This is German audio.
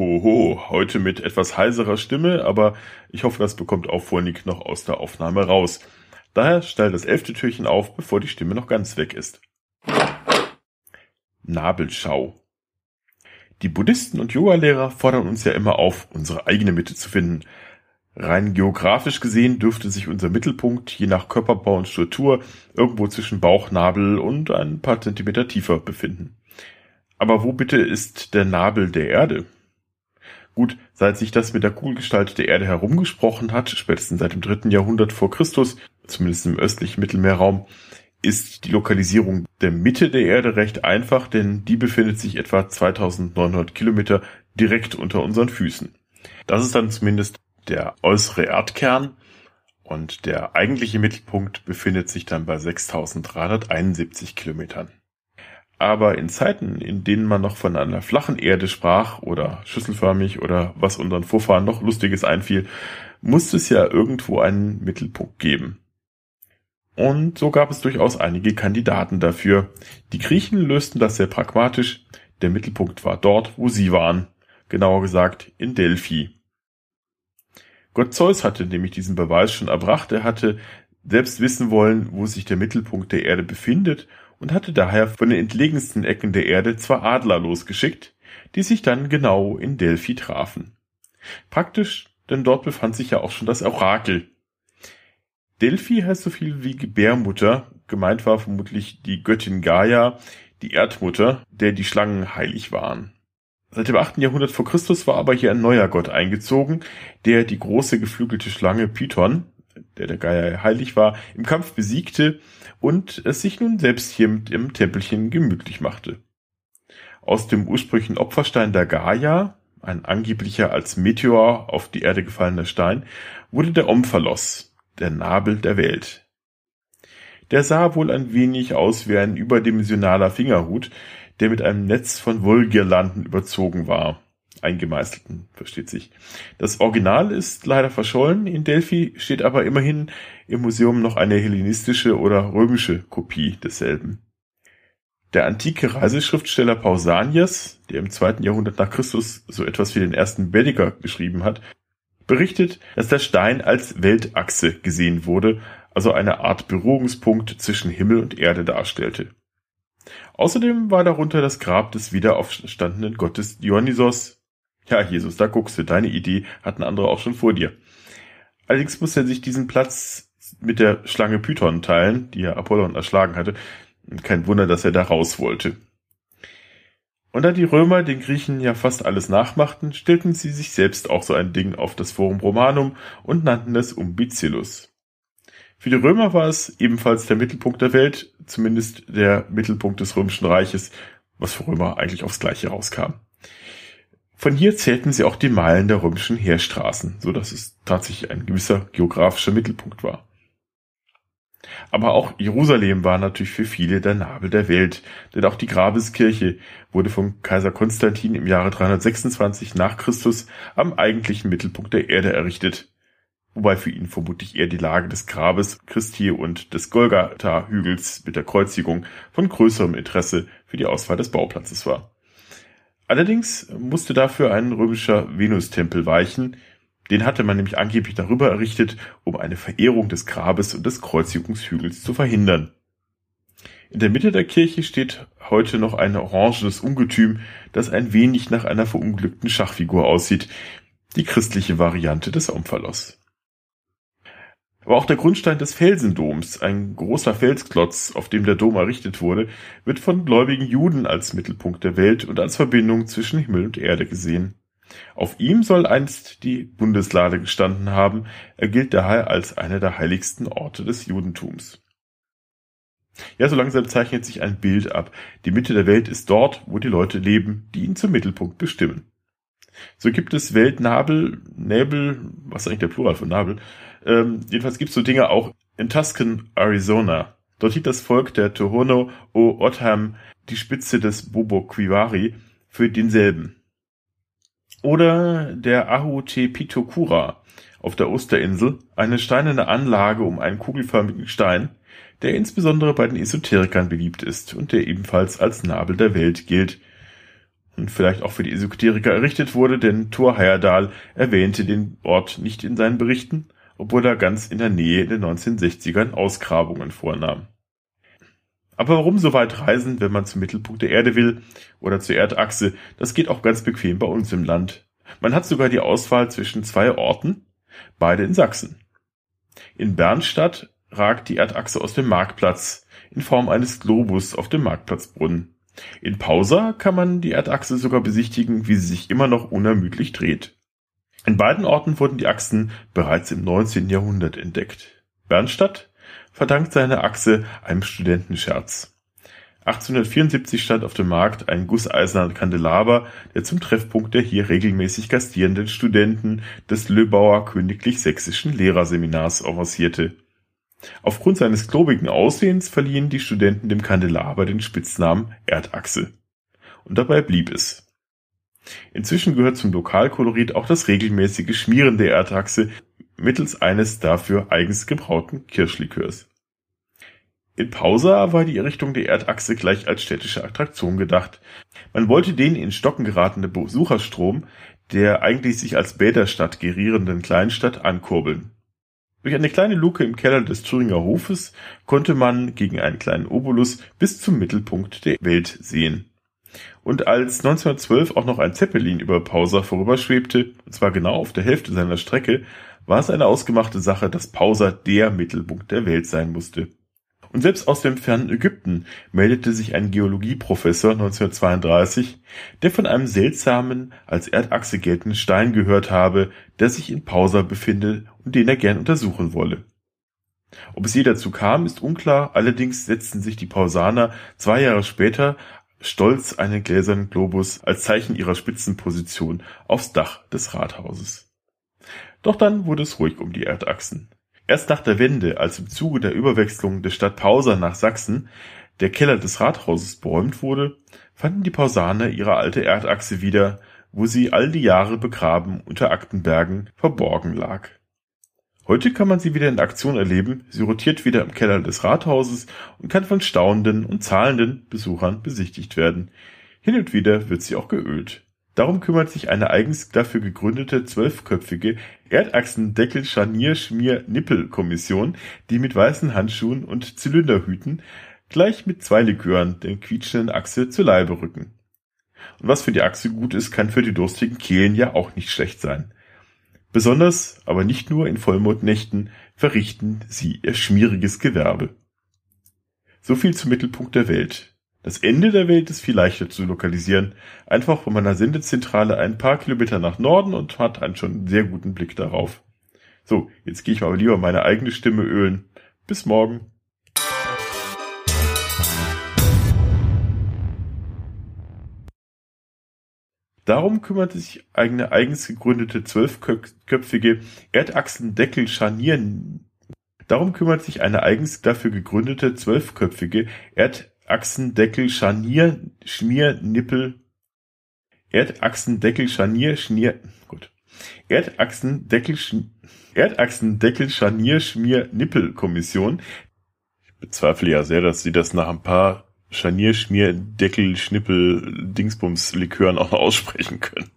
ho, ho. Heute mit etwas heiserer Stimme, aber ich hoffe, das bekommt auch Vornick noch aus der Aufnahme raus. Daher stell das elfte Türchen auf, bevor die Stimme noch ganz weg ist. Nabelschau. Die Buddhisten und Yogalehrer fordern uns ja immer auf, unsere eigene Mitte zu finden. Rein geografisch gesehen dürfte sich unser Mittelpunkt je nach Körperbau und Struktur irgendwo zwischen Bauch, Nabel und ein paar Zentimeter tiefer befinden. Aber wo bitte ist der Nabel der Erde? Gut, seit sich das mit der Kugelgestalt der Erde herumgesprochen hat, spätestens seit dem dritten Jahrhundert vor Christus, zumindest im östlichen Mittelmeerraum, ist die Lokalisierung der Mitte der Erde recht einfach, denn die befindet sich etwa 2900 Kilometer direkt unter unseren Füßen. Das ist dann zumindest der äußere Erdkern und der eigentliche Mittelpunkt befindet sich dann bei 6371 Kilometern. Aber in Zeiten, in denen man noch von einer flachen Erde sprach oder schüsselförmig oder was unseren Vorfahren noch Lustiges einfiel, musste es ja irgendwo einen Mittelpunkt geben. Und so gab es durchaus einige Kandidaten dafür. Die Griechen lösten das sehr pragmatisch. Der Mittelpunkt war dort, wo sie waren. Genauer gesagt in Delphi. Gott Zeus hatte nämlich diesen Beweis schon erbracht. Er hatte selbst wissen wollen, wo sich der Mittelpunkt der Erde befindet und hatte daher von den entlegensten Ecken der Erde zwei Adler losgeschickt, die sich dann genau in Delphi trafen. Praktisch, denn dort befand sich ja auch schon das Orakel. Delphi heißt so viel wie Gebärmutter, gemeint war vermutlich die Göttin Gaia, die Erdmutter, der die Schlangen heilig waren. Seit dem 8. Jahrhundert vor Christus war aber hier ein neuer Gott eingezogen, der die große geflügelte Schlange Python, der der Gaia heilig war, im Kampf besiegte und es sich nun selbst hier mit im Tempelchen gemütlich machte. Aus dem ursprünglichen Opferstein der Gaia, ein angeblicher als Meteor auf die Erde gefallener Stein, wurde der Omphalos, der Nabel der Welt. Der sah wohl ein wenig aus wie ein überdimensionaler Fingerhut, der mit einem Netz von Wollgirlanden überzogen war eingemeißelten, versteht sich. Das Original ist leider verschollen. In Delphi steht aber immerhin im Museum noch eine hellenistische oder römische Kopie desselben. Der antike Reiseschriftsteller Pausanias, der im zweiten Jahrhundert nach Christus so etwas wie den ersten Baedeker geschrieben hat, berichtet, dass der Stein als Weltachse gesehen wurde, also eine Art Berührungspunkt zwischen Himmel und Erde darstellte. Außerdem war darunter das Grab des wiederaufstandenen Gottes Dionysos, ja, Jesus, da guckst du, deine Idee hatten andere auch schon vor dir. Allerdings muss er sich diesen Platz mit der Schlange Python teilen, die er Apollon erschlagen hatte. Kein Wunder, dass er da raus wollte. Und da die Römer den Griechen ja fast alles nachmachten, stellten sie sich selbst auch so ein Ding auf das Forum Romanum und nannten es Umbicillus. Für die Römer war es ebenfalls der Mittelpunkt der Welt, zumindest der Mittelpunkt des Römischen Reiches, was für Römer eigentlich aufs Gleiche rauskam. Von hier zählten sie auch die Meilen der römischen Heerstraßen, so dass es tatsächlich ein gewisser geografischer Mittelpunkt war. Aber auch Jerusalem war natürlich für viele der Nabel der Welt, denn auch die Grabeskirche wurde vom Kaiser Konstantin im Jahre 326 nach Christus am eigentlichen Mittelpunkt der Erde errichtet, wobei für ihn vermutlich eher die Lage des Grabes Christi und des Golgatha-Hügels mit der Kreuzigung von größerem Interesse für die Auswahl des Bauplatzes war. Allerdings musste dafür ein römischer Venustempel weichen. Den hatte man nämlich angeblich darüber errichtet, um eine Verehrung des Grabes und des Kreuzigungshügels zu verhindern. In der Mitte der Kirche steht heute noch ein orangenes Ungetüm, das ein wenig nach einer verunglückten Schachfigur aussieht, die christliche Variante des Omphalos. Aber auch der Grundstein des Felsendoms, ein großer Felsklotz, auf dem der Dom errichtet wurde, wird von gläubigen Juden als Mittelpunkt der Welt und als Verbindung zwischen Himmel und Erde gesehen. Auf ihm soll einst die Bundeslade gestanden haben, er gilt daher als einer der heiligsten Orte des Judentums. Ja, so langsam zeichnet sich ein Bild ab. Die Mitte der Welt ist dort, wo die Leute leben, die ihn zum Mittelpunkt bestimmen. So gibt es Weltnabel, Näbel, was ist eigentlich der Plural von Nabel, ähm, jedenfalls gibt es so Dinge auch in Tuscan, Arizona. Dort hielt das Volk der Tohono o Otham die Spitze des Bobo Quivari für denselben. Oder der Ahu Te Pitokura auf der Osterinsel, eine steinerne Anlage um einen kugelförmigen Stein, der insbesondere bei den Esoterikern beliebt ist und der ebenfalls als Nabel der Welt gilt. Und vielleicht auch für die Esoteriker errichtet wurde, denn Thor Heyerdahl erwähnte den Ort nicht in seinen Berichten, obwohl er ganz in der Nähe in den 1960ern Ausgrabungen vornahm. Aber warum so weit reisen, wenn man zum Mittelpunkt der Erde will oder zur Erdachse? Das geht auch ganz bequem bei uns im Land. Man hat sogar die Auswahl zwischen zwei Orten, beide in Sachsen. In Bernstadt ragt die Erdachse aus dem Marktplatz in Form eines Globus auf dem Marktplatzbrunnen. In Pausa kann man die Erdachse sogar besichtigen, wie sie sich immer noch unermüdlich dreht. In beiden Orten wurden die Achsen bereits im 19. Jahrhundert entdeckt. Bernstadt verdankt seine Achse einem Studentenscherz. 1874 stand auf dem Markt ein gusseiserner Kandelaber, der zum Treffpunkt der hier regelmäßig gastierenden Studenten des Löbauer Königlich Sächsischen Lehrerseminars avancierte. Aufgrund seines klobigen Aussehens verliehen die Studenten dem Kandelaber den Spitznamen Erdachse. Und dabei blieb es. Inzwischen gehört zum Lokalkolorit auch das regelmäßige Schmieren der Erdachse mittels eines dafür eigens gebrauten Kirschlikörs. In Pausa war die Errichtung der Erdachse gleich als städtische Attraktion gedacht. Man wollte den in Stocken geratene Besucherstrom der eigentlich sich als Bäderstadt gerierenden Kleinstadt ankurbeln. Durch eine kleine Luke im Keller des Thüringer Hofes konnte man gegen einen kleinen Obolus bis zum Mittelpunkt der Welt sehen. Und als 1912 auch noch ein Zeppelin über Pausa vorüberschwebte, und zwar genau auf der Hälfte seiner Strecke, war es eine ausgemachte Sache, dass Pausa der Mittelpunkt der Welt sein musste. Und selbst aus dem fernen Ägypten meldete sich ein Geologieprofessor 1932, der von einem seltsamen, als Erdachse geltenden Stein gehört habe, der sich in Pausa befinde und den er gern untersuchen wolle. Ob es je dazu kam, ist unklar, allerdings setzten sich die Pausaner zwei Jahre später stolz einen gläsernen Globus als Zeichen ihrer Spitzenposition aufs Dach des Rathauses. Doch dann wurde es ruhig um die Erdachsen. Erst nach der Wende, als im Zuge der Überwechslung der Stadt Pausa nach Sachsen der Keller des Rathauses beräumt wurde, fanden die Pausaner ihre alte Erdachse wieder, wo sie all die Jahre begraben unter Aktenbergen verborgen lag. Heute kann man sie wieder in Aktion erleben, sie rotiert wieder im Keller des Rathauses und kann von staunenden und zahlenden Besuchern besichtigt werden. Hin und wieder wird sie auch geölt. Darum kümmert sich eine eigens dafür gegründete zwölfköpfige Erdachsendeckel-Scharnier-Schmier-Nippel-Kommission, die mit weißen Handschuhen und Zylinderhüten gleich mit zwei Likören den quietschenden Achse zu Leibe rücken. Und was für die Achse gut ist, kann für die durstigen Kehlen ja auch nicht schlecht sein. Besonders, aber nicht nur in Vollmondnächten, verrichten sie ihr schmieriges Gewerbe. So viel zum Mittelpunkt der Welt. Das Ende der Welt ist viel leichter zu lokalisieren. Einfach von meiner Sendezentrale ein paar Kilometer nach Norden und hat einen schon sehr guten Blick darauf. So, jetzt gehe ich mal lieber meine eigene Stimme ölen. Bis morgen. Darum kümmerte sich eine eigens gegründete zwölfköpfige Erdachsendeckel-Scharnier Darum kümmert sich eine eigens dafür gegründete zwölfköpfige Erd Erdachsendeckel Scharnier Schmiernippel Erdachsendeckel Scharnier Schnier gut. Erdachsendeckel Erdachsendeckel Scharnier Schmier Nippel Kommission. Ich bezweifle ja sehr, dass sie das nach ein paar Scharnier Schmier Deckel Schnippel Dingsbums Likören auch noch aussprechen können.